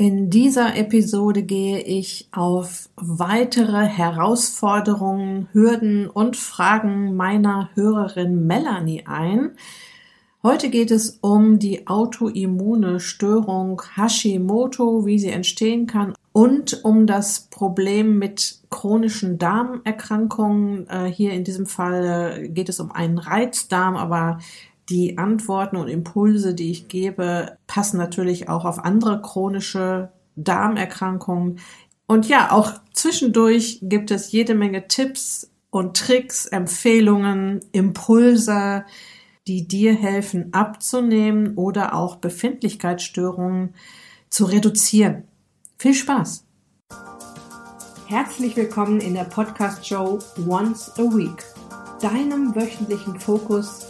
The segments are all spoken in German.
In dieser Episode gehe ich auf weitere Herausforderungen, Hürden und Fragen meiner Hörerin Melanie ein. Heute geht es um die autoimmune Störung Hashimoto, wie sie entstehen kann und um das Problem mit chronischen Darmerkrankungen. Äh, hier in diesem Fall geht es um einen Reizdarm, aber die Antworten und Impulse, die ich gebe, passen natürlich auch auf andere chronische Darmerkrankungen. Und ja, auch zwischendurch gibt es jede Menge Tipps und Tricks, Empfehlungen, Impulse, die dir helfen abzunehmen oder auch Befindlichkeitsstörungen zu reduzieren. Viel Spaß! Herzlich willkommen in der Podcast-Show Once a Week, deinem wöchentlichen Fokus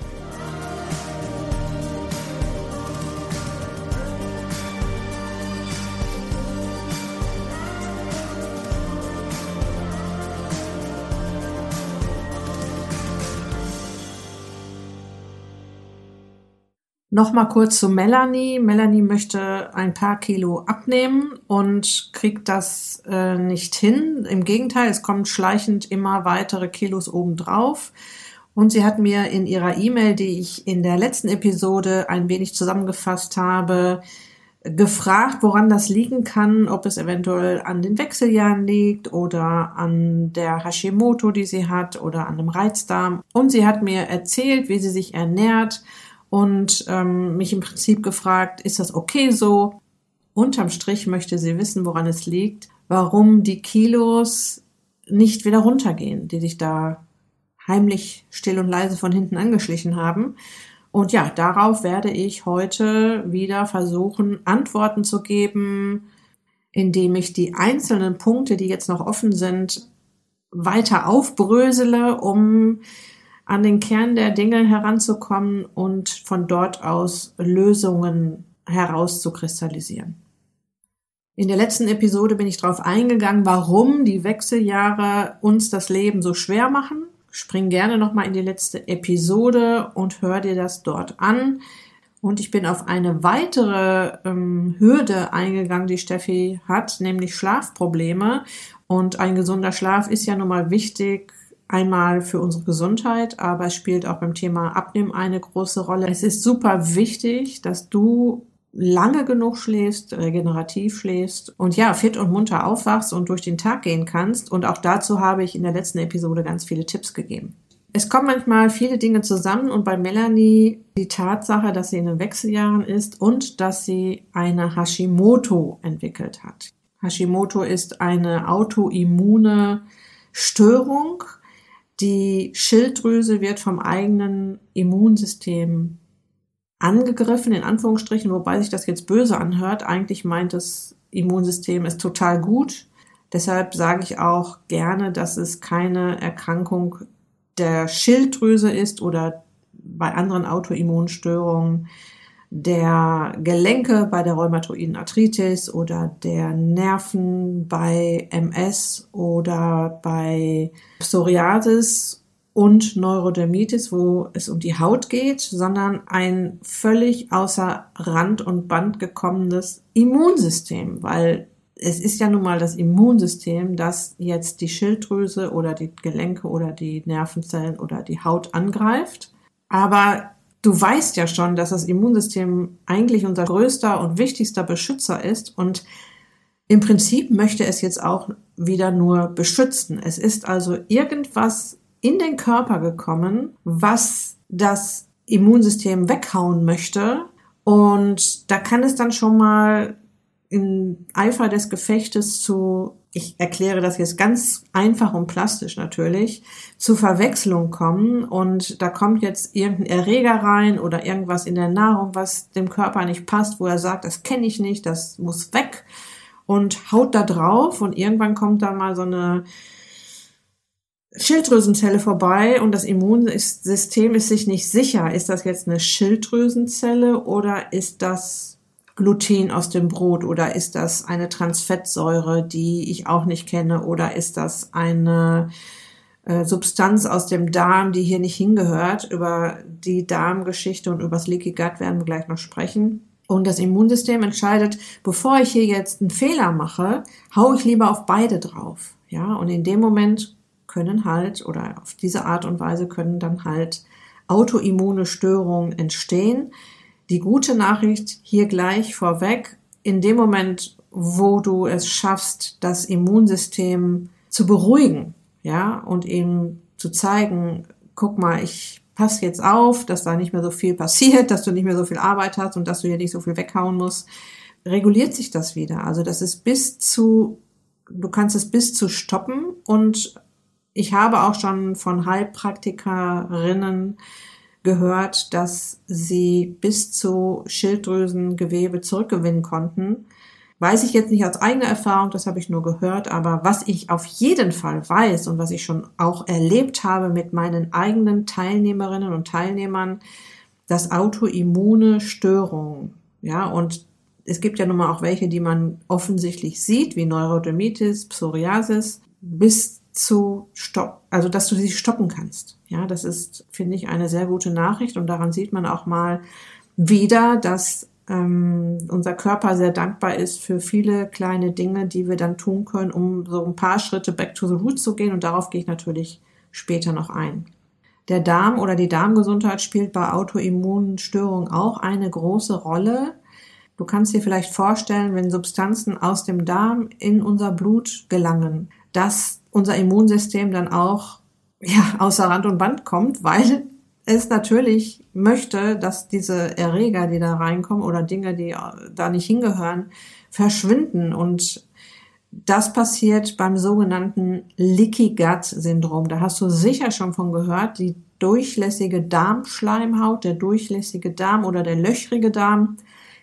Nochmal kurz zu Melanie. Melanie möchte ein paar Kilo abnehmen und kriegt das äh, nicht hin. Im Gegenteil, es kommen schleichend immer weitere Kilos obendrauf. Und sie hat mir in ihrer E-Mail, die ich in der letzten Episode ein wenig zusammengefasst habe, gefragt, woran das liegen kann, ob es eventuell an den Wechseljahren liegt oder an der Hashimoto, die sie hat oder an dem Reizdarm. Und sie hat mir erzählt, wie sie sich ernährt und ähm, mich im Prinzip gefragt, ist das okay so? Unterm Strich möchte sie wissen, woran es liegt, warum die Kilos nicht wieder runtergehen, die sich da heimlich still und leise von hinten angeschlichen haben. Und ja, darauf werde ich heute wieder versuchen, Antworten zu geben, indem ich die einzelnen Punkte, die jetzt noch offen sind, weiter aufbrösele, um an den Kern der Dinge heranzukommen und von dort aus Lösungen herauszukristallisieren. In der letzten Episode bin ich darauf eingegangen, warum die Wechseljahre uns das Leben so schwer machen. Spring gerne nochmal in die letzte Episode und hör dir das dort an. Und ich bin auf eine weitere ähm, Hürde eingegangen, die Steffi hat, nämlich Schlafprobleme. Und ein gesunder Schlaf ist ja nun mal wichtig Einmal für unsere Gesundheit, aber es spielt auch beim Thema Abnehmen eine große Rolle. Es ist super wichtig, dass du lange genug schläfst, regenerativ schläfst und ja, fit und munter aufwachst und durch den Tag gehen kannst. Und auch dazu habe ich in der letzten Episode ganz viele Tipps gegeben. Es kommen manchmal viele Dinge zusammen und bei Melanie die Tatsache, dass sie in den Wechseljahren ist und dass sie eine Hashimoto entwickelt hat. Hashimoto ist eine autoimmune Störung, die Schilddrüse wird vom eigenen Immunsystem angegriffen, in Anführungsstrichen, wobei sich das jetzt böse anhört. Eigentlich meint das Immunsystem ist total gut. Deshalb sage ich auch gerne, dass es keine Erkrankung der Schilddrüse ist oder bei anderen Autoimmunstörungen der Gelenke bei der rheumatoiden Arthritis oder der Nerven bei MS oder bei Psoriasis und Neurodermitis, wo es um die Haut geht, sondern ein völlig außer Rand und Band gekommenes Immunsystem, weil es ist ja nun mal das Immunsystem, das jetzt die Schilddrüse oder die Gelenke oder die Nervenzellen oder die Haut angreift. Aber du weißt ja schon, dass das Immunsystem eigentlich unser größter und wichtigster Beschützer ist und im Prinzip möchte es jetzt auch wieder nur beschützen. Es ist also irgendwas in den Körper gekommen, was das Immunsystem weghauen möchte. Und da kann es dann schon mal im Eifer des Gefechtes zu ich erkläre das jetzt ganz einfach und plastisch natürlich, zu Verwechslung kommen. Und da kommt jetzt irgendein Erreger rein oder irgendwas in der Nahrung, was dem Körper nicht passt, wo er sagt, das kenne ich nicht, das muss weg. Und haut da drauf. Und irgendwann kommt da mal so eine Schilddrüsenzelle vorbei. Und das Immunsystem ist sich nicht sicher, ist das jetzt eine Schilddrüsenzelle oder ist das Gluten aus dem Brot oder ist das eine Transfettsäure, die ich auch nicht kenne oder ist das eine äh, Substanz aus dem Darm, die hier nicht hingehört. Über die Darmgeschichte und über das Leaky Gut werden wir gleich noch sprechen. Und das Immunsystem entscheidet, bevor ich hier jetzt einen Fehler mache, hau ich lieber auf beide drauf. Ja, und in dem Moment können halt, oder auf diese Art und Weise können dann halt autoimmune Störungen entstehen. Die gute Nachricht hier gleich vorweg, in dem Moment, wo du es schaffst, das Immunsystem zu beruhigen, ja, und ihm zu zeigen, guck mal, ich pass jetzt auf, dass da nicht mehr so viel passiert, dass du nicht mehr so viel Arbeit hast und dass du hier nicht so viel weghauen musst, reguliert sich das wieder. Also das ist bis zu, du kannst es bis zu stoppen und ich habe auch schon von Heilpraktikerinnen gehört, dass sie bis zu Schilddrüsengewebe zurückgewinnen konnten. Weiß ich jetzt nicht aus eigener Erfahrung, das habe ich nur gehört, aber was ich auf jeden Fall weiß und was ich schon auch erlebt habe mit meinen eigenen Teilnehmerinnen und Teilnehmern, dass autoimmune Störungen, ja, und es gibt ja nun mal auch welche, die man offensichtlich sieht, wie Neurodermitis, Psoriasis, bis zu stoppen, also dass du sie stoppen kannst. Ja, das ist, finde ich, eine sehr gute Nachricht und daran sieht man auch mal wieder, dass ähm, unser Körper sehr dankbar ist für viele kleine Dinge, die wir dann tun können, um so ein paar Schritte back to the root zu gehen und darauf gehe ich natürlich später noch ein. Der Darm oder die Darmgesundheit spielt bei Autoimmunstörungen auch eine große Rolle. Du kannst dir vielleicht vorstellen, wenn Substanzen aus dem Darm in unser Blut gelangen, dass unser Immunsystem dann auch ja, außer Rand und Band kommt, weil es natürlich möchte, dass diese Erreger, die da reinkommen oder Dinge, die da nicht hingehören, verschwinden. Und das passiert beim sogenannten Leaky Gut Syndrom. Da hast du sicher schon von gehört. Die durchlässige Darmschleimhaut, der durchlässige Darm oder der löchrige Darm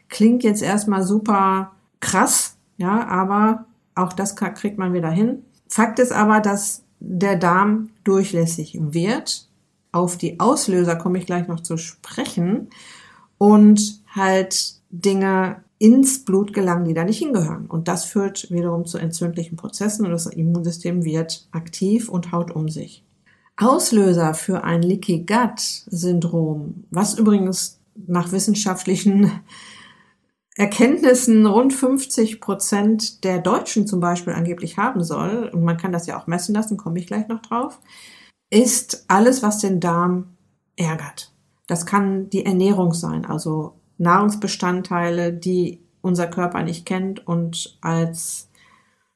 klingt jetzt erstmal super krass, ja, aber auch das kriegt man wieder hin. Fakt ist aber, dass der Darm durchlässig wird. Auf die Auslöser komme ich gleich noch zu sprechen. Und halt Dinge ins Blut gelangen, die da nicht hingehören. Und das führt wiederum zu entzündlichen Prozessen und das Immunsystem wird aktiv und haut um sich. Auslöser für ein Leaky Gut Syndrom, was übrigens nach wissenschaftlichen Erkenntnissen rund 50 Prozent der Deutschen zum Beispiel angeblich haben soll, und man kann das ja auch messen lassen, komme ich gleich noch drauf, ist alles, was den Darm ärgert. Das kann die Ernährung sein, also Nahrungsbestandteile, die unser Körper nicht kennt und als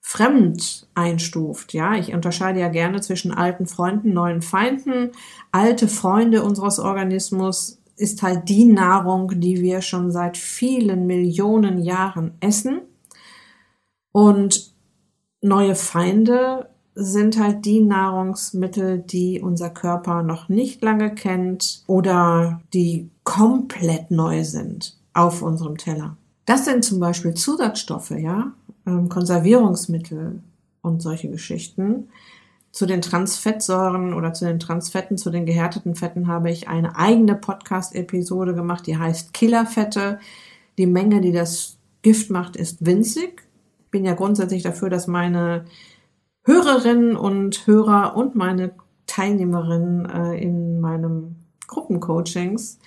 fremd einstuft. Ja, ich unterscheide ja gerne zwischen alten Freunden, neuen Feinden. Alte Freunde unseres Organismus ist halt die Nahrung, die wir schon seit vielen Millionen Jahren essen. Und neue Feinde sind halt die Nahrungsmittel, die unser Körper noch nicht lange kennt oder die komplett neu sind auf unserem Teller. Das sind zum Beispiel Zusatzstoffe, ja, ähm, Konservierungsmittel und solche Geschichten, zu den Transfettsäuren oder zu den Transfetten, zu den gehärteten Fetten habe ich eine eigene Podcast-Episode gemacht, die heißt Killerfette. Die Menge, die das Gift macht, ist winzig. Ich bin ja grundsätzlich dafür, dass meine Hörerinnen und Hörer und meine Teilnehmerinnen äh, in meinem Gruppencoachings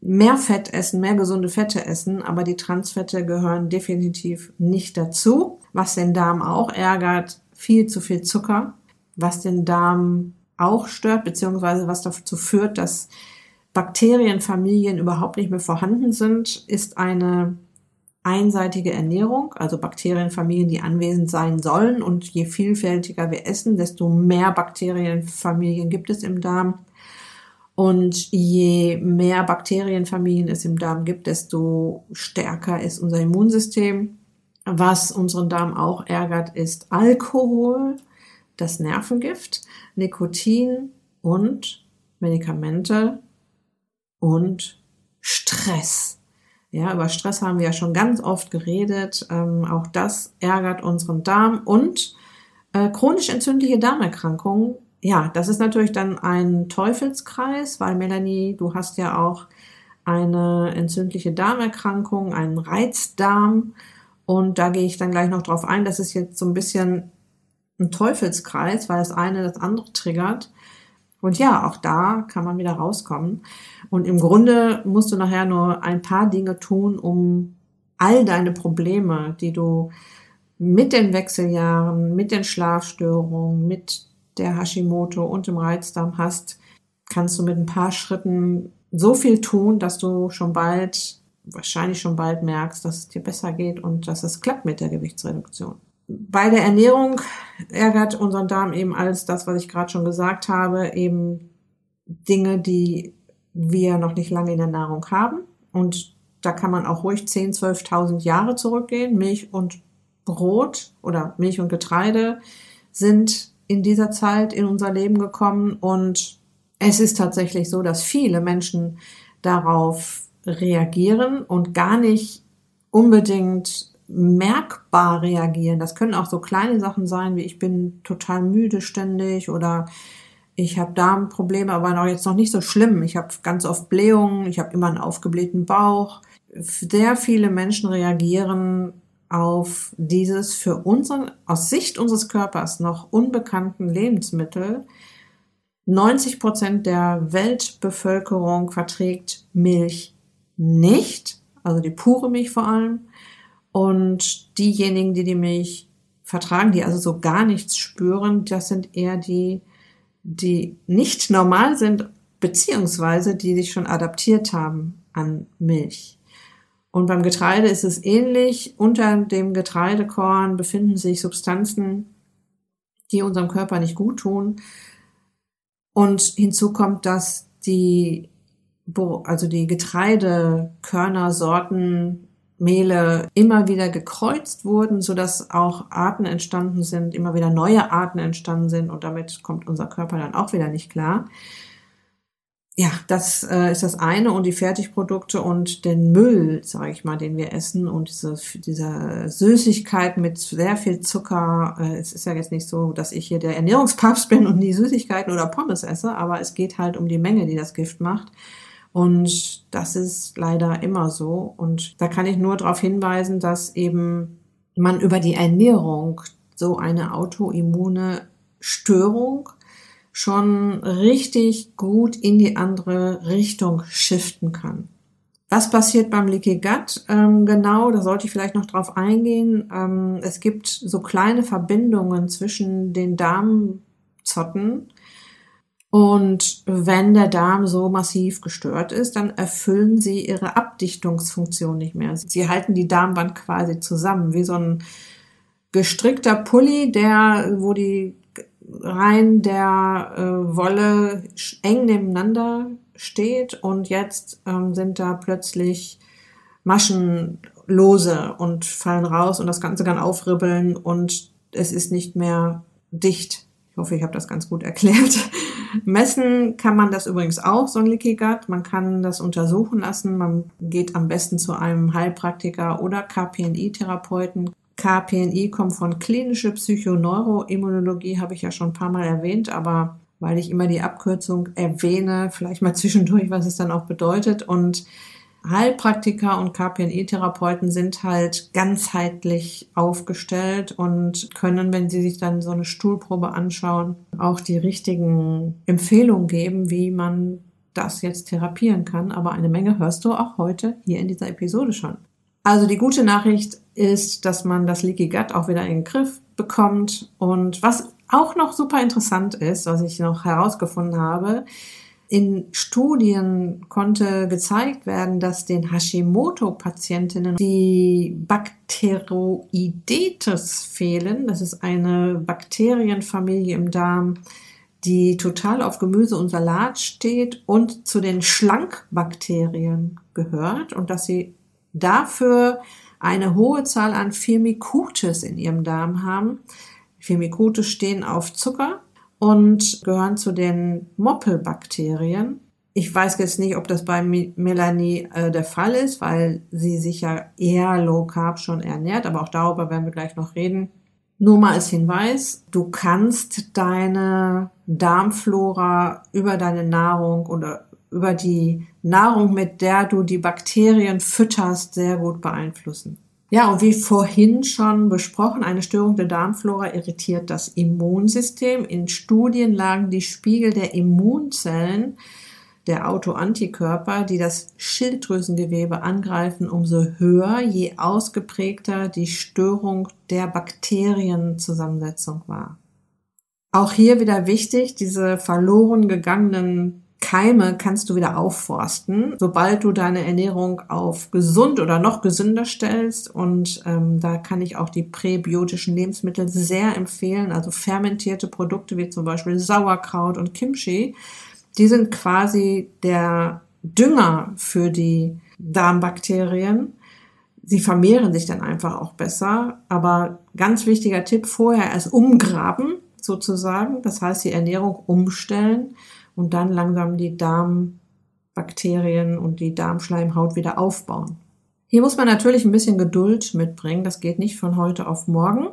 mehr Fett essen, mehr gesunde Fette essen, aber die Transfette gehören definitiv nicht dazu. Was den Darm auch ärgert, viel zu viel Zucker was den Darm auch stört, beziehungsweise was dazu führt, dass Bakterienfamilien überhaupt nicht mehr vorhanden sind, ist eine einseitige Ernährung, also Bakterienfamilien, die anwesend sein sollen. Und je vielfältiger wir essen, desto mehr Bakterienfamilien gibt es im Darm. Und je mehr Bakterienfamilien es im Darm gibt, desto stärker ist unser Immunsystem. Was unseren Darm auch ärgert, ist Alkohol das Nervengift, Nikotin und Medikamente und Stress. Ja, über Stress haben wir ja schon ganz oft geredet. Ähm, auch das ärgert unseren Darm und äh, chronisch entzündliche Darmerkrankungen. Ja, das ist natürlich dann ein Teufelskreis, weil Melanie, du hast ja auch eine entzündliche Darmerkrankung, einen Reizdarm. Und da gehe ich dann gleich noch drauf ein. Das ist jetzt so ein bisschen ein Teufelskreis, weil das eine das andere triggert. Und ja, auch da kann man wieder rauskommen. Und im Grunde musst du nachher nur ein paar Dinge tun, um all deine Probleme, die du mit den Wechseljahren, mit den Schlafstörungen, mit der Hashimoto und dem Reizdarm hast, kannst du mit ein paar Schritten so viel tun, dass du schon bald, wahrscheinlich schon bald merkst, dass es dir besser geht und dass es klappt mit der Gewichtsreduktion. Bei der Ernährung ärgert unseren Darm eben alles das, was ich gerade schon gesagt habe, eben Dinge, die wir noch nicht lange in der Nahrung haben. Und da kann man auch ruhig 10, 12.000 Jahre zurückgehen. Milch und Brot oder Milch und Getreide sind in dieser Zeit in unser Leben gekommen und es ist tatsächlich so, dass viele Menschen darauf reagieren und gar nicht unbedingt merkbar reagieren. Das können auch so kleine Sachen sein, wie ich bin total müde ständig oder ich habe Darmprobleme, aber noch jetzt noch nicht so schlimm. Ich habe ganz oft Blähungen, ich habe immer einen aufgeblähten Bauch. Sehr viele Menschen reagieren auf dieses für unseren, aus Sicht unseres Körpers noch unbekannten Lebensmittel. 90 Prozent der Weltbevölkerung verträgt Milch nicht, also die pure Milch vor allem. Und diejenigen, die die Milch vertragen, die also so gar nichts spüren, das sind eher die, die nicht normal sind, beziehungsweise die sich schon adaptiert haben an Milch. Und beim Getreide ist es ähnlich. Unter dem Getreidekorn befinden sich Substanzen, die unserem Körper nicht gut tun. Und hinzu kommt, dass die, also die Getreidekörnersorten, Mehle immer wieder gekreuzt wurden, so dass auch Arten entstanden sind, immer wieder neue Arten entstanden sind und damit kommt unser Körper dann auch wieder nicht klar ja, das äh, ist das eine und die Fertigprodukte und den Müll, sage ich mal, den wir essen und diese, diese Süßigkeit mit sehr viel Zucker. Äh, es ist ja jetzt nicht so, dass ich hier der Ernährungspapst bin und nie Süßigkeiten oder Pommes esse, aber es geht halt um die Menge, die das Gift macht. Und das ist leider immer so. Und da kann ich nur darauf hinweisen, dass eben man über die Ernährung so eine autoimmune Störung schon richtig gut in die andere Richtung shiften kann. Was passiert beim Leaky Gut? Ähm, genau, da sollte ich vielleicht noch drauf eingehen. Ähm, es gibt so kleine Verbindungen zwischen den Darmzotten. Und wenn der Darm so massiv gestört ist, dann erfüllen sie ihre Abdichtungsfunktion nicht mehr. Sie halten die Darmwand quasi zusammen, wie so ein gestrickter Pulli, der, wo die Reihen der äh, Wolle eng nebeneinander steht und jetzt ähm, sind da plötzlich Maschen lose und fallen raus und das Ganze kann aufribbeln und es ist nicht mehr dicht. Ich hoffe, ich habe das ganz gut erklärt. Messen kann man das übrigens auch, so ein Leaky Gut. Man kann das untersuchen lassen. Man geht am besten zu einem Heilpraktiker oder KPNI-Therapeuten, KPNI kommt von klinische Psychoneuroimmunologie, habe ich ja schon ein paar Mal erwähnt, aber weil ich immer die Abkürzung erwähne, vielleicht mal zwischendurch, was es dann auch bedeutet. Und Heilpraktiker und KPNI-Therapeuten sind halt ganzheitlich aufgestellt und können, wenn sie sich dann so eine Stuhlprobe anschauen, auch die richtigen Empfehlungen geben, wie man das jetzt therapieren kann. Aber eine Menge hörst du auch heute hier in dieser Episode schon. Also die gute Nachricht ist, dass man das Leaky Gut auch wieder in den Griff bekommt. Und was auch noch super interessant ist, was ich noch herausgefunden habe, in Studien konnte gezeigt werden, dass den Hashimoto-Patientinnen die Bacteroidetes fehlen. Das ist eine Bakterienfamilie im Darm, die total auf Gemüse und Salat steht und zu den Schlankbakterien gehört und dass sie dafür eine hohe Zahl an Firmicutes in ihrem Darm haben. Firmicutes stehen auf Zucker und gehören zu den Moppelbakterien. Ich weiß jetzt nicht, ob das bei Melanie äh, der Fall ist, weil sie sich ja eher low carb schon ernährt, aber auch darüber werden wir gleich noch reden. Nur mal als Hinweis, du kannst deine Darmflora über deine Nahrung oder über die Nahrung, mit der du die Bakterien fütterst, sehr gut beeinflussen. Ja, und wie vorhin schon besprochen, eine Störung der Darmflora irritiert das Immunsystem. In Studien lagen die Spiegel der Immunzellen der Autoantikörper, die das Schilddrüsengewebe angreifen, umso höher, je ausgeprägter die Störung der Bakterienzusammensetzung war. Auch hier wieder wichtig, diese verloren gegangenen Keime kannst du wieder aufforsten, sobald du deine Ernährung auf gesund oder noch gesünder stellst. Und ähm, da kann ich auch die präbiotischen Lebensmittel sehr empfehlen. Also fermentierte Produkte wie zum Beispiel Sauerkraut und Kimchi. Die sind quasi der Dünger für die Darmbakterien. Sie vermehren sich dann einfach auch besser. Aber ganz wichtiger Tipp, vorher erst umgraben sozusagen. Das heißt, die Ernährung umstellen und dann langsam die Darmbakterien und die Darmschleimhaut wieder aufbauen. Hier muss man natürlich ein bisschen Geduld mitbringen. Das geht nicht von heute auf morgen.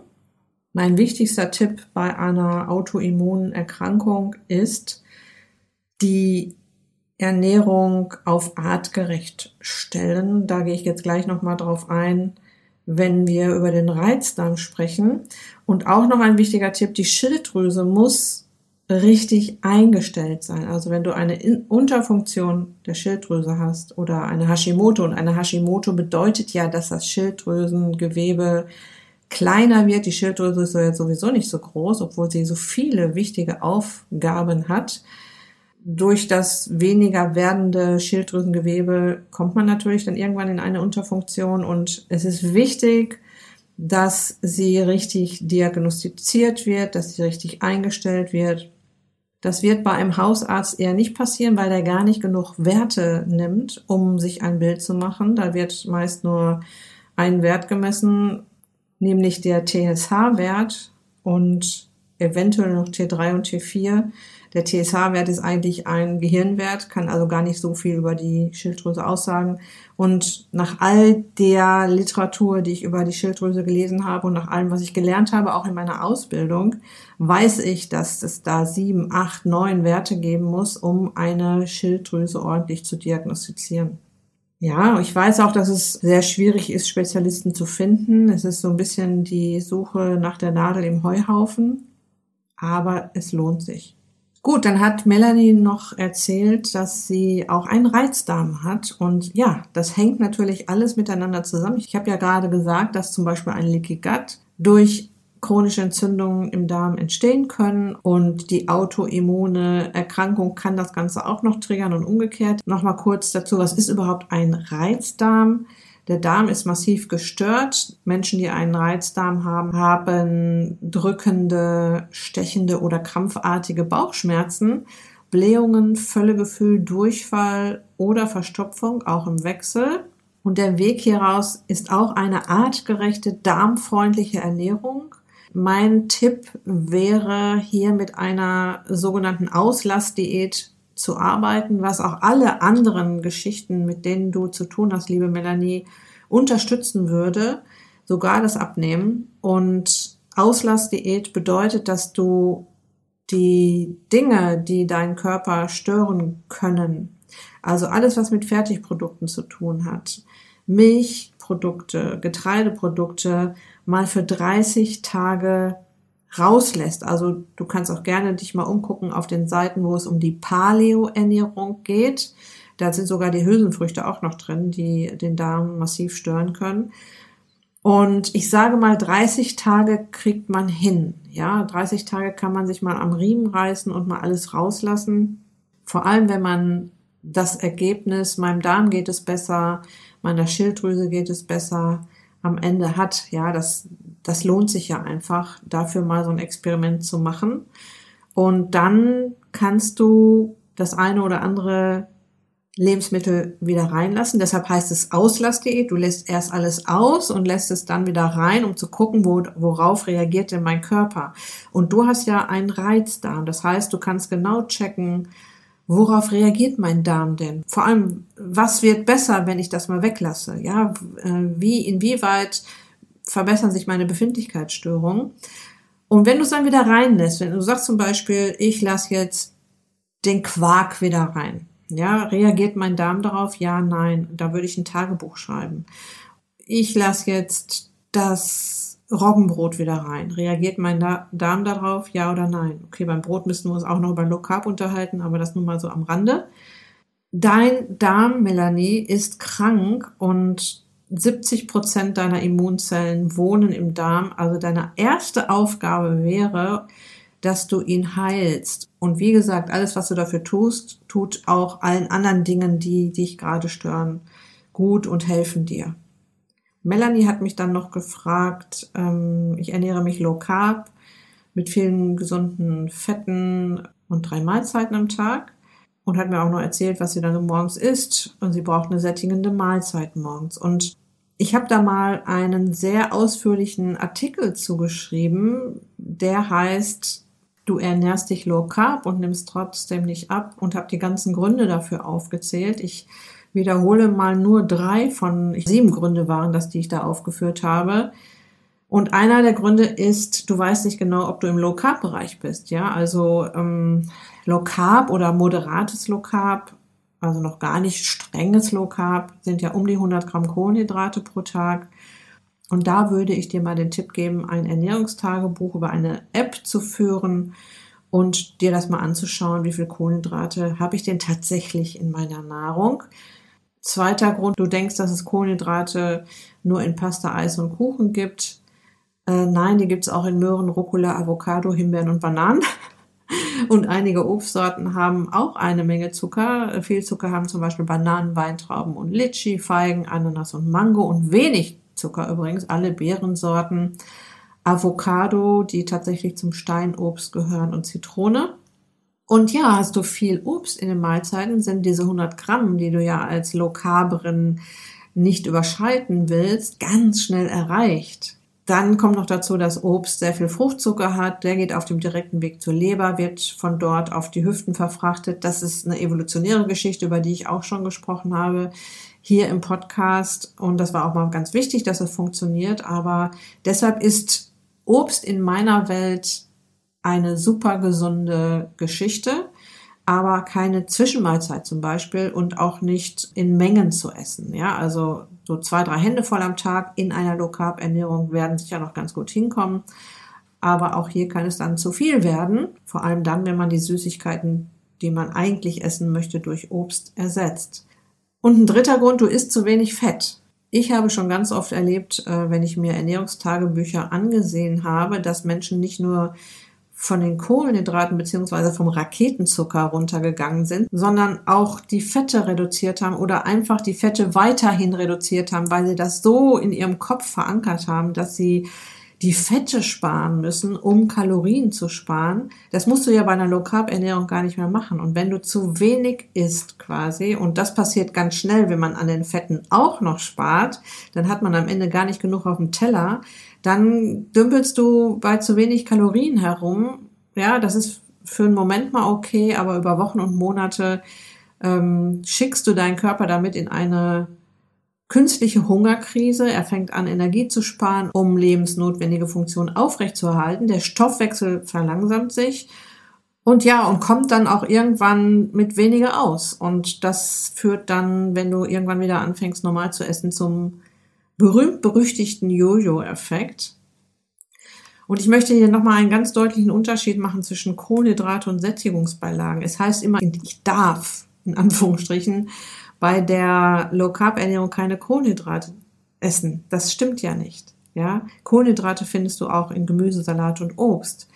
Mein wichtigster Tipp bei einer Autoimmunerkrankung ist, die Ernährung auf artgerecht stellen. Da gehe ich jetzt gleich nochmal drauf ein, wenn wir über den Reizdarm sprechen. Und auch noch ein wichtiger Tipp, die Schilddrüse muss richtig eingestellt sein. Also wenn du eine Unterfunktion der Schilddrüse hast oder eine Hashimoto und eine Hashimoto bedeutet ja, dass das Schilddrüsengewebe kleiner wird. Die Schilddrüse ist ja sowieso nicht so groß, obwohl sie so viele wichtige Aufgaben hat. Durch das weniger werdende Schilddrüsengewebe kommt man natürlich dann irgendwann in eine Unterfunktion und es ist wichtig, dass sie richtig diagnostiziert wird, dass sie richtig eingestellt wird, das wird bei einem Hausarzt eher nicht passieren, weil der gar nicht genug Werte nimmt, um sich ein Bild zu machen. Da wird meist nur ein Wert gemessen, nämlich der TSH-Wert und eventuell noch T3 und T4. Der TSH-Wert ist eigentlich ein Gehirnwert, kann also gar nicht so viel über die Schilddrüse aussagen. Und nach all der Literatur, die ich über die Schilddrüse gelesen habe und nach allem, was ich gelernt habe, auch in meiner Ausbildung, weiß ich, dass es da sieben, acht, neun Werte geben muss, um eine Schilddrüse ordentlich zu diagnostizieren. Ja, ich weiß auch, dass es sehr schwierig ist, Spezialisten zu finden. Es ist so ein bisschen die Suche nach der Nadel im Heuhaufen, aber es lohnt sich. Gut, dann hat Melanie noch erzählt, dass sie auch einen Reizdarm hat. Und ja, das hängt natürlich alles miteinander zusammen. Ich habe ja gerade gesagt, dass zum Beispiel ein Leaky Gut durch chronische Entzündungen im Darm entstehen können und die autoimmune Erkrankung kann das Ganze auch noch triggern und umgekehrt. Nochmal kurz dazu, was ist überhaupt ein Reizdarm? Der Darm ist massiv gestört. Menschen, die einen Reizdarm haben, haben drückende, stechende oder krampfartige Bauchschmerzen, Blähungen, Völlegefühl, Durchfall oder Verstopfung, auch im Wechsel. Und der Weg hieraus ist auch eine artgerechte, darmfreundliche Ernährung. Mein Tipp wäre hier mit einer sogenannten Auslassdiät zu arbeiten, was auch alle anderen Geschichten, mit denen du zu tun hast, liebe Melanie, unterstützen würde, sogar das Abnehmen. Und Auslassdiät bedeutet, dass du die Dinge, die deinen Körper stören können, also alles, was mit Fertigprodukten zu tun hat, Milchprodukte, Getreideprodukte, mal für 30 Tage rauslässt. Also du kannst auch gerne dich mal umgucken auf den Seiten, wo es um die Paleo-Ernährung geht. Da sind sogar die Hülsenfrüchte auch noch drin, die den Darm massiv stören können. Und ich sage mal, 30 Tage kriegt man hin. Ja, 30 Tage kann man sich mal am Riemen reißen und mal alles rauslassen. Vor allem, wenn man das Ergebnis, meinem Darm geht es besser, meiner Schilddrüse geht es besser, am Ende hat. Ja, das, das lohnt sich ja einfach, dafür mal so ein Experiment zu machen. Und dann kannst du das eine oder andere Lebensmittel wieder reinlassen. Deshalb heißt es Auslassdiät. Du lässt erst alles aus und lässt es dann wieder rein, um zu gucken, wo, worauf reagiert denn mein Körper. Und du hast ja einen Reizdarm. Das heißt, du kannst genau checken, worauf reagiert mein Darm denn? Vor allem, was wird besser, wenn ich das mal weglasse? Ja, äh, wie, inwieweit verbessern sich meine Befindlichkeitsstörungen? Und wenn du es dann wieder reinlässt, wenn du sagst zum Beispiel, ich lasse jetzt den Quark wieder rein, ja, reagiert mein Darm darauf? Ja, nein. Da würde ich ein Tagebuch schreiben. ich lasse jetzt das Roggenbrot wieder rein. Reagiert mein Darm darauf, ja oder nein? Okay, beim Brot müssen wir uns auch noch über Low Carb unterhalten, aber das nur mal so am Rande. Dein Darm, Melanie, ist krank und 70 Prozent deiner Immunzellen wohnen im Darm. Also deine erste Aufgabe wäre, dass du ihn heilst. Und wie gesagt, alles, was du dafür tust, tut auch allen anderen Dingen, die dich gerade stören, gut und helfen dir. Melanie hat mich dann noch gefragt, ähm, ich ernähre mich low carb mit vielen gesunden Fetten und drei Mahlzeiten am Tag und hat mir auch noch erzählt, was sie dann morgens isst und sie braucht eine sättigende Mahlzeit morgens. Und ich habe da mal einen sehr ausführlichen Artikel zugeschrieben, der heißt, du ernährst dich low carb und nimmst trotzdem nicht ab und habe die ganzen Gründe dafür aufgezählt. Ich wiederhole mal nur drei von sieben Gründe waren das, die ich da aufgeführt habe. Und einer der Gründe ist, du weißt nicht genau, ob du im Low Carb Bereich bist, ja, also ähm, Low Carb oder moderates Low Carb, also noch gar nicht strenges Low Carb, sind ja um die 100 Gramm Kohlenhydrate pro Tag. Und da würde ich dir mal den Tipp geben, ein Ernährungstagebuch über eine App zu führen und dir das mal anzuschauen, wie viel Kohlenhydrate habe ich denn tatsächlich in meiner Nahrung. Zweiter Grund, du denkst, dass es Kohlenhydrate nur in Pasta, Eis und Kuchen gibt. Äh, nein, die gibt es auch in Möhren, Rucola, Avocado, Himbeeren und Bananen. Und einige Obstsorten haben auch eine Menge Zucker. Viel Zucker haben zum Beispiel Bananen, Weintrauben und Litschi, Feigen, Ananas und Mango und wenig Zucker übrigens alle Beerensorten. Avocado, die tatsächlich zum Steinobst gehören und Zitrone. Und ja, hast du viel Obst in den Mahlzeiten, sind diese 100 Gramm, die du ja als Low Carberin nicht überschreiten willst, ganz schnell erreicht. Dann kommt noch dazu, dass Obst sehr viel Fruchtzucker hat. Der geht auf dem direkten Weg zur Leber, wird von dort auf die Hüften verfrachtet. Das ist eine evolutionäre Geschichte, über die ich auch schon gesprochen habe hier im Podcast. Und das war auch mal ganz wichtig, dass es funktioniert. Aber deshalb ist Obst in meiner Welt eine super gesunde Geschichte, aber keine Zwischenmahlzeit zum Beispiel und auch nicht in Mengen zu essen. Ja, also so zwei, drei Hände voll am Tag in einer Low Carb Ernährung werden sicher noch ganz gut hinkommen. Aber auch hier kann es dann zu viel werden. Vor allem dann, wenn man die Süßigkeiten, die man eigentlich essen möchte, durch Obst ersetzt. Und ein dritter Grund, du isst zu wenig Fett. Ich habe schon ganz oft erlebt, äh, wenn ich mir Ernährungstagebücher angesehen habe, dass Menschen nicht nur von den Kohlenhydraten beziehungsweise vom Raketenzucker runtergegangen sind, sondern auch die Fette reduziert haben oder einfach die Fette weiterhin reduziert haben, weil sie das so in ihrem Kopf verankert haben, dass sie die Fette sparen müssen, um Kalorien zu sparen. Das musst du ja bei einer Low Carb Ernährung gar nicht mehr machen. Und wenn du zu wenig isst quasi, und das passiert ganz schnell, wenn man an den Fetten auch noch spart, dann hat man am Ende gar nicht genug auf dem Teller, dann dümpelst du bei zu wenig Kalorien herum. Ja, das ist für einen Moment mal okay, aber über Wochen und Monate ähm, schickst du deinen Körper damit in eine künstliche Hungerkrise. Er fängt an, Energie zu sparen, um lebensnotwendige Funktionen aufrechtzuerhalten. Der Stoffwechsel verlangsamt sich. Und ja, und kommt dann auch irgendwann mit weniger aus. Und das führt dann, wenn du irgendwann wieder anfängst, normal zu essen, zum berühmt-berüchtigten Jojo-Effekt. Und ich möchte hier nochmal einen ganz deutlichen Unterschied machen zwischen Kohlenhydrate und Sättigungsbeilagen. Es heißt immer, ich darf, in Anführungsstrichen, bei der Low Carb Ernährung keine Kohlenhydrate essen. Das stimmt ja nicht. Ja, Kohlenhydrate findest du auch in Gemüse, Salat und Obst.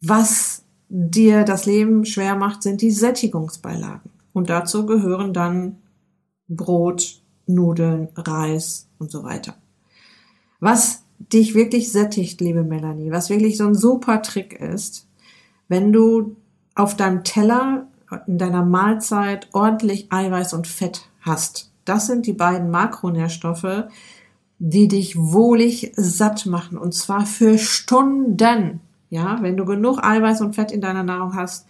Was dir das Leben schwer macht, sind die Sättigungsbeilagen. Und dazu gehören dann Brot, Nudeln, Reis und so weiter. Was dich wirklich sättigt, liebe Melanie, was wirklich so ein super Trick ist, wenn du auf deinem Teller in deiner Mahlzeit ordentlich Eiweiß und Fett hast. Das sind die beiden Makronährstoffe, die dich wohlig satt machen und zwar für Stunden. Ja, wenn du genug Eiweiß und Fett in deiner Nahrung hast,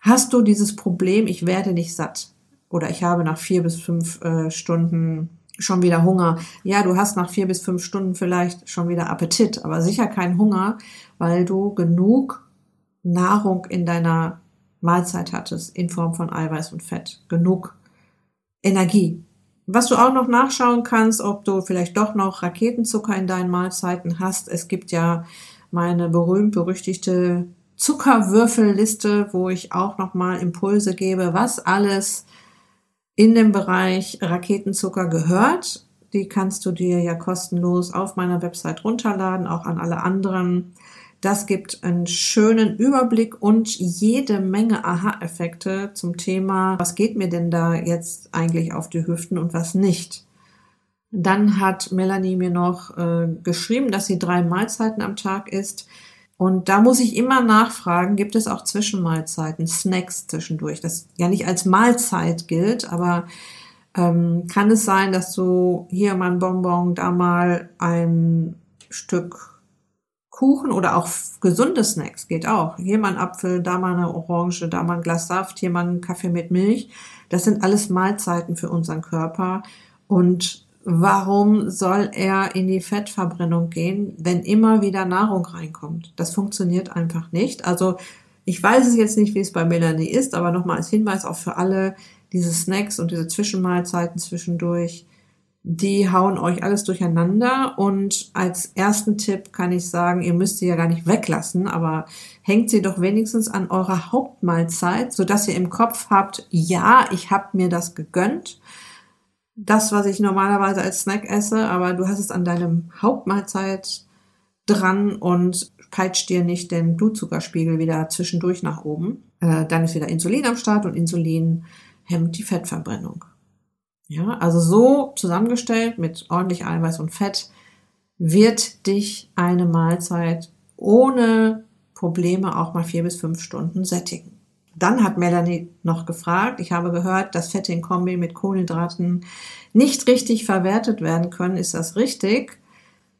hast du dieses Problem, ich werde nicht satt oder ich habe nach vier bis fünf äh, Stunden schon wieder Hunger. Ja, du hast nach vier bis fünf Stunden vielleicht schon wieder Appetit, aber sicher kein Hunger, weil du genug Nahrung in deiner Mahlzeit hattest in Form von Eiweiß und Fett. Genug Energie. Was du auch noch nachschauen kannst, ob du vielleicht doch noch Raketenzucker in deinen Mahlzeiten hast. Es gibt ja meine berühmt-berüchtigte Zuckerwürfelliste, wo ich auch nochmal Impulse gebe, was alles in dem Bereich Raketenzucker gehört. Die kannst du dir ja kostenlos auf meiner Website runterladen, auch an alle anderen. Das gibt einen schönen Überblick und jede Menge Aha-Effekte zum Thema, was geht mir denn da jetzt eigentlich auf die Hüften und was nicht. Dann hat Melanie mir noch äh, geschrieben, dass sie drei Mahlzeiten am Tag isst. Und da muss ich immer nachfragen, gibt es auch Zwischenmahlzeiten, Snacks zwischendurch, das ja nicht als Mahlzeit gilt, aber ähm, kann es sein, dass du hier mal ein Bonbon, da mal ein Stück Kuchen oder auch gesunde Snacks geht auch. Hier mal ein Apfel, da mal eine Orange, da mal ein Glas Saft, hier mal ein Kaffee mit Milch. Das sind alles Mahlzeiten für unseren Körper. Und warum soll er in die Fettverbrennung gehen, wenn immer wieder Nahrung reinkommt? Das funktioniert einfach nicht. Also ich weiß es jetzt nicht, wie es bei Melanie ist, aber nochmal als Hinweis auch für alle, diese Snacks und diese Zwischenmahlzeiten zwischendurch die hauen euch alles durcheinander. Und als ersten Tipp kann ich sagen, ihr müsst sie ja gar nicht weglassen, aber hängt sie doch wenigstens an eurer Hauptmahlzeit, sodass ihr im Kopf habt, ja, ich habe mir das gegönnt. Das, was ich normalerweise als Snack esse, aber du hast es an deinem Hauptmahlzeit dran und peitscht dir nicht den Blutzuckerspiegel wieder zwischendurch nach oben. Äh, dann ist wieder Insulin am Start und Insulin hemmt die Fettverbrennung. Ja, also so zusammengestellt mit ordentlich Eiweiß und Fett wird dich eine Mahlzeit ohne Probleme auch mal vier bis fünf Stunden sättigen. Dann hat Melanie noch gefragt, ich habe gehört, dass Fette in Kombi mit Kohlenhydraten nicht richtig verwertet werden können. Ist das richtig?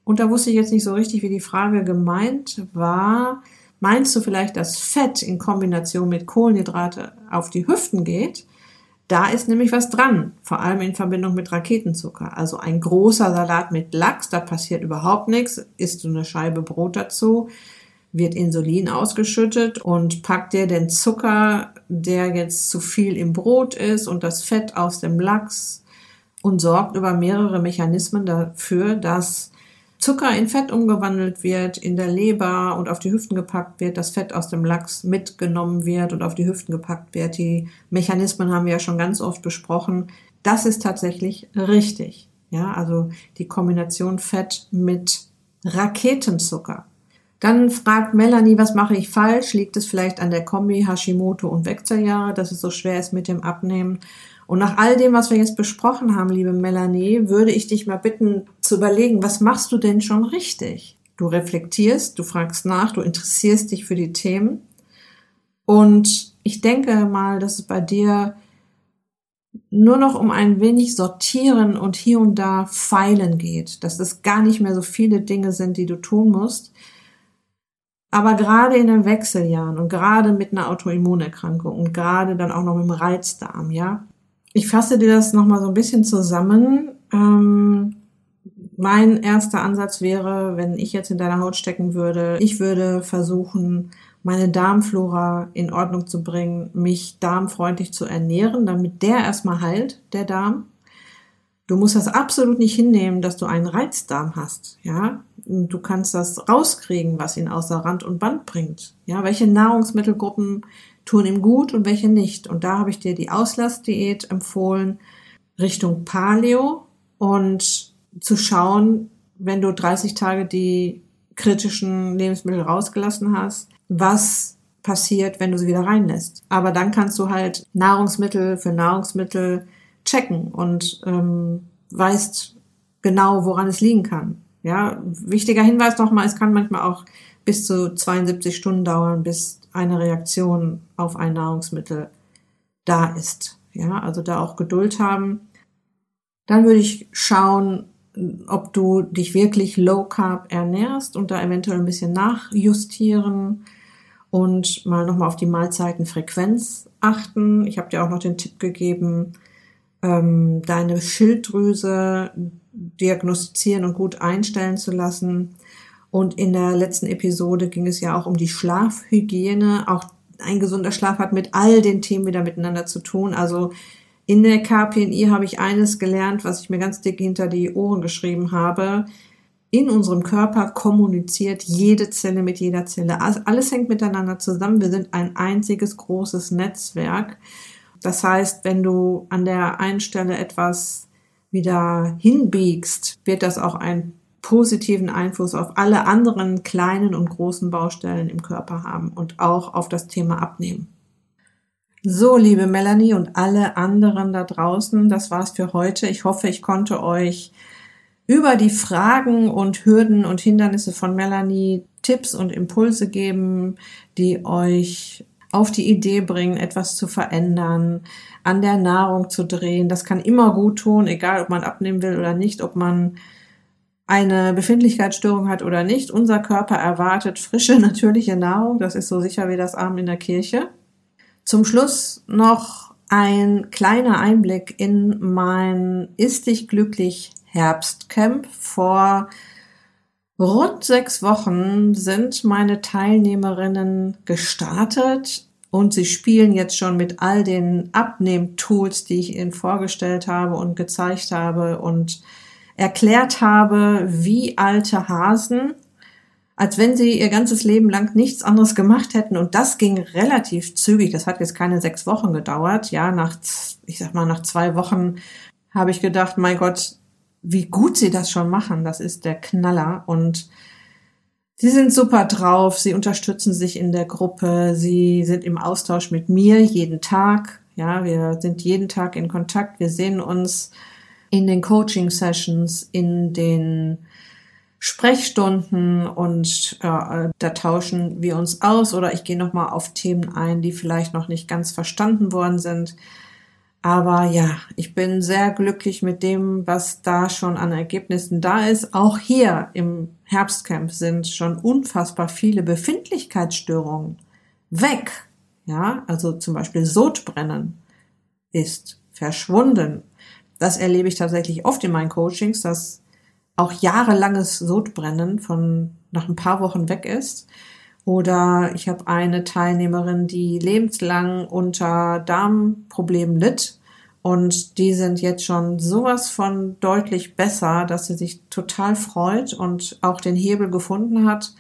Und da wusste ich jetzt nicht so richtig, wie die Frage gemeint war. Meinst du vielleicht, dass Fett in Kombination mit Kohlenhydrate auf die Hüften geht? Da ist nämlich was dran, vor allem in Verbindung mit Raketenzucker. Also ein großer Salat mit Lachs, da passiert überhaupt nichts. Isst du eine Scheibe Brot dazu, wird Insulin ausgeschüttet und packt dir den Zucker, der jetzt zu viel im Brot ist und das Fett aus dem Lachs und sorgt über mehrere Mechanismen dafür, dass Zucker in Fett umgewandelt wird, in der Leber und auf die Hüften gepackt wird, das Fett aus dem Lachs mitgenommen wird und auf die Hüften gepackt wird. Die Mechanismen haben wir ja schon ganz oft besprochen. Das ist tatsächlich richtig. Ja, also die Kombination Fett mit Raketenzucker. Dann fragt Melanie, was mache ich falsch? Liegt es vielleicht an der Kombi Hashimoto und Wechseljahre, dass es so schwer ist mit dem Abnehmen? Und nach all dem, was wir jetzt besprochen haben, liebe Melanie, würde ich dich mal bitten zu überlegen, was machst du denn schon richtig? Du reflektierst, du fragst nach, du interessierst dich für die Themen. Und ich denke mal, dass es bei dir nur noch um ein wenig sortieren und hier und da feilen geht, dass es gar nicht mehr so viele Dinge sind, die du tun musst. Aber gerade in den Wechseljahren und gerade mit einer Autoimmunerkrankung und gerade dann auch noch mit dem Reizdarm, ja, ich fasse dir das nochmal so ein bisschen zusammen. Ähm, mein erster Ansatz wäre, wenn ich jetzt in deiner Haut stecken würde, ich würde versuchen, meine Darmflora in Ordnung zu bringen, mich darmfreundlich zu ernähren, damit der erstmal heilt, der Darm. Du musst das absolut nicht hinnehmen, dass du einen Reizdarm hast, ja. Du kannst das rauskriegen, was ihn außer Rand und Band bringt. Ja, welche Nahrungsmittelgruppen tun ihm gut und welche nicht. Und da habe ich dir die Auslassdiät empfohlen Richtung Paleo und zu schauen, wenn du 30 Tage die kritischen Lebensmittel rausgelassen hast, was passiert, wenn du sie wieder reinlässt. Aber dann kannst du halt Nahrungsmittel für Nahrungsmittel checken und ähm, weißt genau, woran es liegen kann. Ja, wichtiger Hinweis nochmal, es kann manchmal auch bis zu 72 Stunden dauern, bis eine Reaktion auf ein Nahrungsmittel da ist. Ja, also da auch Geduld haben. Dann würde ich schauen, ob du dich wirklich low carb ernährst und da eventuell ein bisschen nachjustieren und mal nochmal auf die Mahlzeitenfrequenz achten. Ich habe dir auch noch den Tipp gegeben, ähm, deine Schilddrüse diagnostizieren und gut einstellen zu lassen. Und in der letzten Episode ging es ja auch um die Schlafhygiene. Auch ein gesunder Schlaf hat mit all den Themen wieder miteinander zu tun. Also In der KPNI habe ich eines gelernt, was ich mir ganz dick hinter die Ohren geschrieben habe. In unserem Körper kommuniziert jede Zelle mit jeder Zelle. Alles hängt miteinander zusammen. Wir sind ein einziges großes Netzwerk. Das heißt, wenn du an der einen Stelle etwas wieder hinbiegst, wird das auch einen positiven Einfluss auf alle anderen kleinen und großen Baustellen im Körper haben und auch auf das Thema Abnehmen. So, liebe Melanie und alle anderen da draußen, das war's für heute. Ich hoffe, ich konnte euch über die Fragen und Hürden und Hindernisse von Melanie Tipps und Impulse geben, die euch auf die Idee bringen, etwas zu verändern, an der Nahrung zu drehen. Das kann immer gut tun, egal ob man abnehmen will oder nicht, ob man eine Befindlichkeitsstörung hat oder nicht. Unser Körper erwartet frische, natürliche Nahrung. Das ist so sicher wie das Arm in der Kirche. Zum Schluss noch ein kleiner Einblick in mein Ist dich glücklich Herbstcamp. Vor rund sechs Wochen sind meine Teilnehmerinnen gestartet und sie spielen jetzt schon mit all den Abnehmtools, die ich ihnen vorgestellt habe und gezeigt habe und erklärt habe, wie alte Hasen als wenn sie ihr ganzes Leben lang nichts anderes gemacht hätten. Und das ging relativ zügig. Das hat jetzt keine sechs Wochen gedauert. Ja, nach, ich sag mal, nach zwei Wochen habe ich gedacht, mein Gott, wie gut sie das schon machen. Das ist der Knaller. Und sie sind super drauf. Sie unterstützen sich in der Gruppe. Sie sind im Austausch mit mir jeden Tag. Ja, wir sind jeden Tag in Kontakt. Wir sehen uns in den Coaching Sessions, in den Sprechstunden und äh, da tauschen wir uns aus oder ich gehe nochmal auf Themen ein, die vielleicht noch nicht ganz verstanden worden sind. Aber ja, ich bin sehr glücklich mit dem, was da schon an Ergebnissen da ist. Auch hier im Herbstcamp sind schon unfassbar viele Befindlichkeitsstörungen weg. Ja, also zum Beispiel Sodbrennen ist verschwunden. Das erlebe ich tatsächlich oft in meinen Coachings, dass auch jahrelanges Sodbrennen von nach ein paar Wochen weg ist. Oder ich habe eine Teilnehmerin, die lebenslang unter Darmproblemen litt. Und die sind jetzt schon sowas von deutlich besser, dass sie sich total freut und auch den Hebel gefunden hat.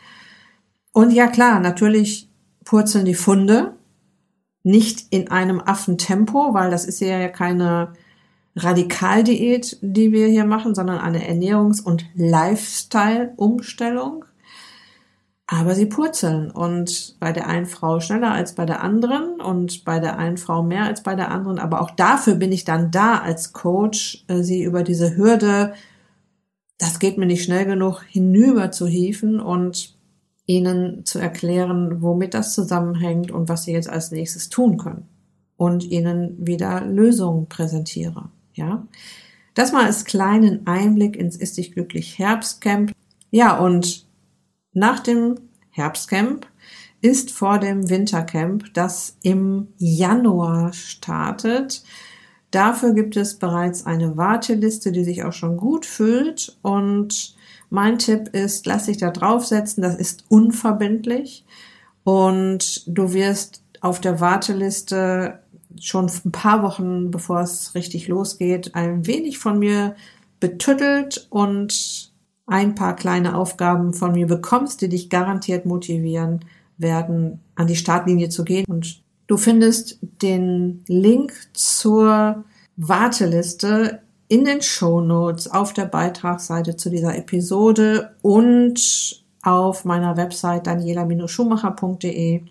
Und ja klar, natürlich purzeln die Funde. Nicht in einem Affentempo, weil das ist ja keine Radikaldiät, die wir hier machen, sondern eine Ernährungs- und Lifestyle-Umstellung. Aber sie purzeln und bei der einen Frau schneller als bei der anderen und bei der einen Frau mehr als bei der anderen. Aber auch dafür bin ich dann da als Coach, äh, sie über diese Hürde, das geht mir nicht schnell genug, hinüber zu hieven und ihnen zu erklären, womit das zusammenhängt und was sie jetzt als nächstes tun können. Und ihnen wieder Lösungen präsentiere. Ja, das mal als kleinen Einblick ins Ist dich glücklich Herbstcamp. Ja, und nach dem Herbstcamp ist vor dem Wintercamp, das im Januar startet. Dafür gibt es bereits eine Warteliste, die sich auch schon gut füllt. Und mein Tipp ist, lass dich da draufsetzen. Das ist unverbindlich. Und du wirst auf der Warteliste schon ein paar Wochen, bevor es richtig losgeht, ein wenig von mir betüttelt und ein paar kleine Aufgaben von mir bekommst, die dich garantiert motivieren werden, an die Startlinie zu gehen. Und du findest den Link zur Warteliste in den Show Notes auf der Beitragsseite zu dieser Episode und auf meiner Website daniela-schumacher.de.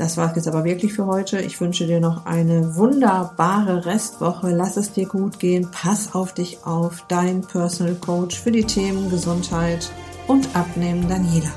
Das war es jetzt aber wirklich für heute. Ich wünsche dir noch eine wunderbare Restwoche. Lass es dir gut gehen. Pass auf dich auf. Dein Personal Coach für die Themen Gesundheit und Abnehmen, Daniela.